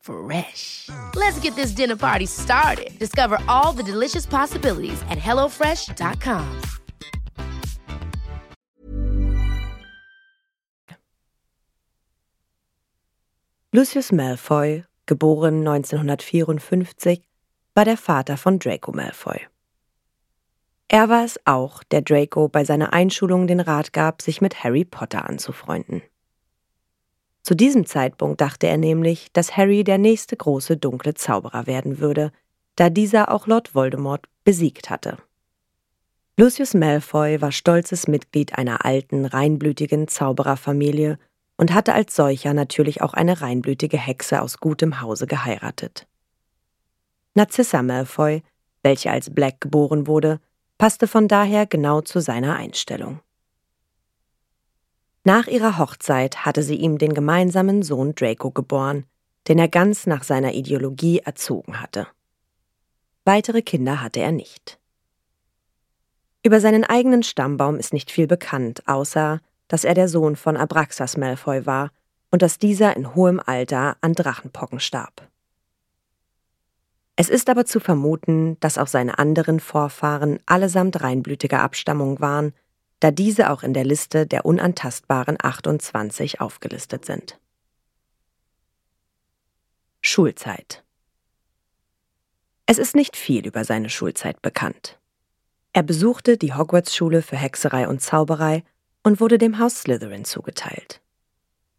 Fresh. Let's get this dinner party started. Discover all the delicious possibilities at hellofresh.com. Lucius Malfoy, geboren 1954, war der Vater von Draco Malfoy. Er war es auch, der Draco bei seiner Einschulung den Rat gab, sich mit Harry Potter anzufreunden. Zu diesem Zeitpunkt dachte er nämlich, dass Harry der nächste große dunkle Zauberer werden würde, da dieser auch Lord Voldemort besiegt hatte. Lucius Malfoy war stolzes Mitglied einer alten, reinblütigen Zaubererfamilie und hatte als solcher natürlich auch eine reinblütige Hexe aus gutem Hause geheiratet. Narcissa Malfoy, welche als Black geboren wurde, passte von daher genau zu seiner Einstellung. Nach ihrer Hochzeit hatte sie ihm den gemeinsamen Sohn Draco geboren, den er ganz nach seiner Ideologie erzogen hatte. Weitere Kinder hatte er nicht. Über seinen eigenen Stammbaum ist nicht viel bekannt, außer dass er der Sohn von Abraxas Malfoy war und dass dieser in hohem Alter an Drachenpocken starb. Es ist aber zu vermuten, dass auch seine anderen Vorfahren allesamt reinblütiger Abstammung waren, da diese auch in der Liste der unantastbaren 28 aufgelistet sind. Schulzeit Es ist nicht viel über seine Schulzeit bekannt. Er besuchte die Hogwarts-Schule für Hexerei und Zauberei und wurde dem Haus Slytherin zugeteilt.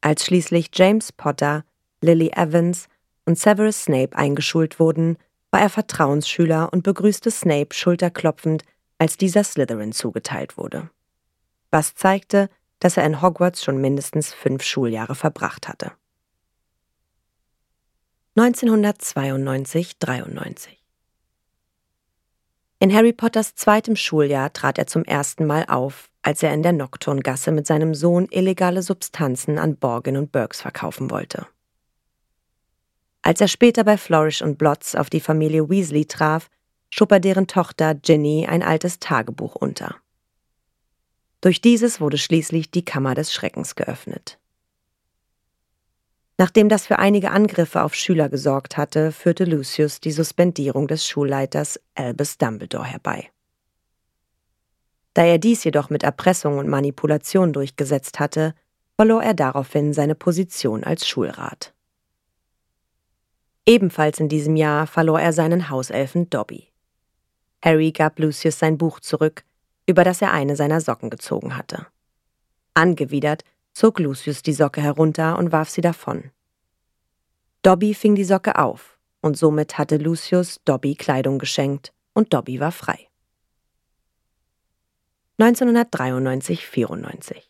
Als schließlich James Potter, Lily Evans und Severus Snape eingeschult wurden, war er Vertrauensschüler und begrüßte Snape schulterklopfend, als dieser Slytherin zugeteilt wurde. Was zeigte, dass er in Hogwarts schon mindestens fünf Schuljahre verbracht hatte. 1992-93 In Harry Potters zweitem Schuljahr trat er zum ersten Mal auf, als er in der Nocturngasse mit seinem Sohn illegale Substanzen an Borgin und Burks verkaufen wollte. Als er später bei Flourish und Blotz auf die Familie Weasley traf, schob er deren Tochter Ginny ein altes Tagebuch unter. Durch dieses wurde schließlich die Kammer des Schreckens geöffnet. Nachdem das für einige Angriffe auf Schüler gesorgt hatte, führte Lucius die Suspendierung des Schulleiters Albus Dumbledore herbei. Da er dies jedoch mit Erpressung und Manipulation durchgesetzt hatte, verlor er daraufhin seine Position als Schulrat. Ebenfalls in diesem Jahr verlor er seinen Hauselfen Dobby. Harry gab Lucius sein Buch zurück, über das er eine seiner Socken gezogen hatte. Angewidert zog Lucius die Socke herunter und warf sie davon. Dobby fing die Socke auf, und somit hatte Lucius Dobby Kleidung geschenkt, und Dobby war frei. 1993-94.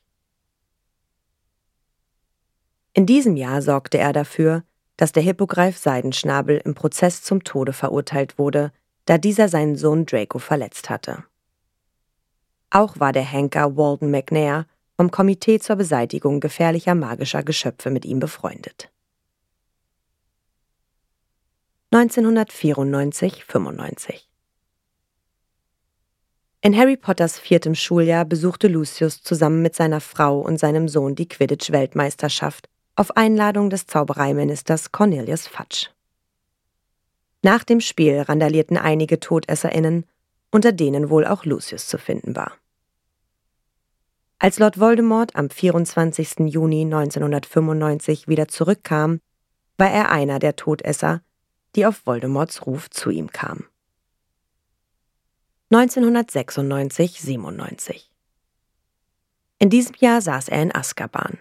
In diesem Jahr sorgte er dafür, dass der Hippogreif Seidenschnabel im Prozess zum Tode verurteilt wurde, da dieser seinen Sohn Draco verletzt hatte. Auch war der Henker Walden McNair vom Komitee zur Beseitigung gefährlicher magischer Geschöpfe mit ihm befreundet. 1994-95 in Harry Potters viertem Schuljahr besuchte Lucius zusammen mit seiner Frau und seinem Sohn die Quidditch-Weltmeisterschaft auf Einladung des Zaubereiministers Cornelius Fudge. Nach dem Spiel randalierten einige TodesserInnen, unter denen wohl auch Lucius zu finden war. Als Lord Voldemort am 24. Juni 1995 wieder zurückkam, war er einer der Todesser, die auf Voldemorts Ruf zu ihm kamen. 1996-97. In diesem Jahr saß er in Azkaban,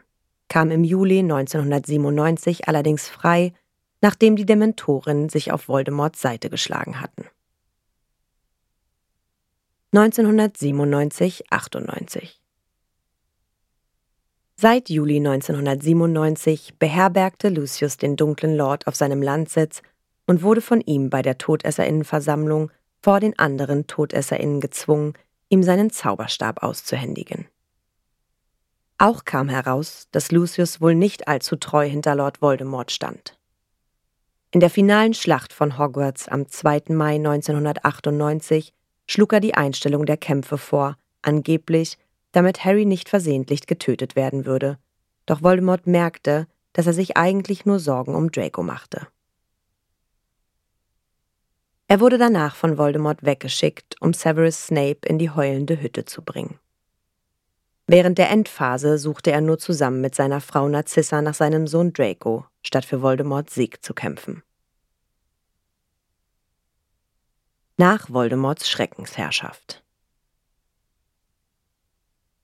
kam im Juli 1997 allerdings frei, nachdem die Dementoren sich auf Voldemorts Seite geschlagen hatten. 1997-98 Seit Juli 1997 beherbergte Lucius den dunklen Lord auf seinem Landsitz und wurde von ihm bei der Todesserinnenversammlung vor den anderen TodesserInnen gezwungen, ihm seinen Zauberstab auszuhändigen. Auch kam heraus, dass Lucius wohl nicht allzu treu hinter Lord Voldemort stand. In der finalen Schlacht von Hogwarts am 2. Mai 1998 schlug er die Einstellung der Kämpfe vor, angeblich, damit Harry nicht versehentlich getötet werden würde. Doch Voldemort merkte, dass er sich eigentlich nur Sorgen um Draco machte. Er wurde danach von Voldemort weggeschickt, um Severus Snape in die heulende Hütte zu bringen. Während der Endphase suchte er nur zusammen mit seiner Frau Narcissa nach seinem Sohn Draco, statt für Voldemorts Sieg zu kämpfen. Nach Voldemorts Schreckensherrschaft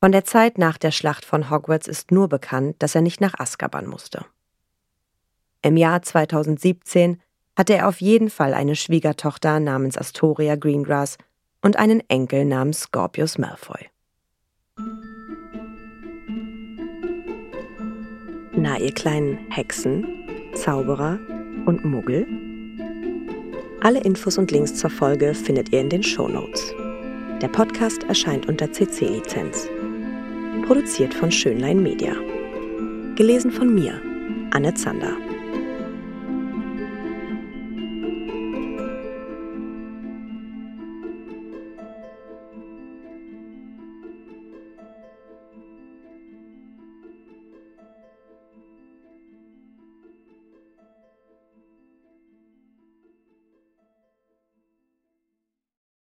Von der Zeit nach der Schlacht von Hogwarts ist nur bekannt, dass er nicht nach Azkaban musste. Im Jahr 2017 hatte er auf jeden Fall eine Schwiegertochter namens Astoria Greengrass und einen Enkel namens Scorpius Malfoy. Na, ihr kleinen Hexen, Zauberer und Muggel? Alle Infos und Links zur Folge findet ihr in den Show Notes. Der Podcast erscheint unter CC-Lizenz. Produziert von Schönlein Media. Gelesen von mir, Anne Zander.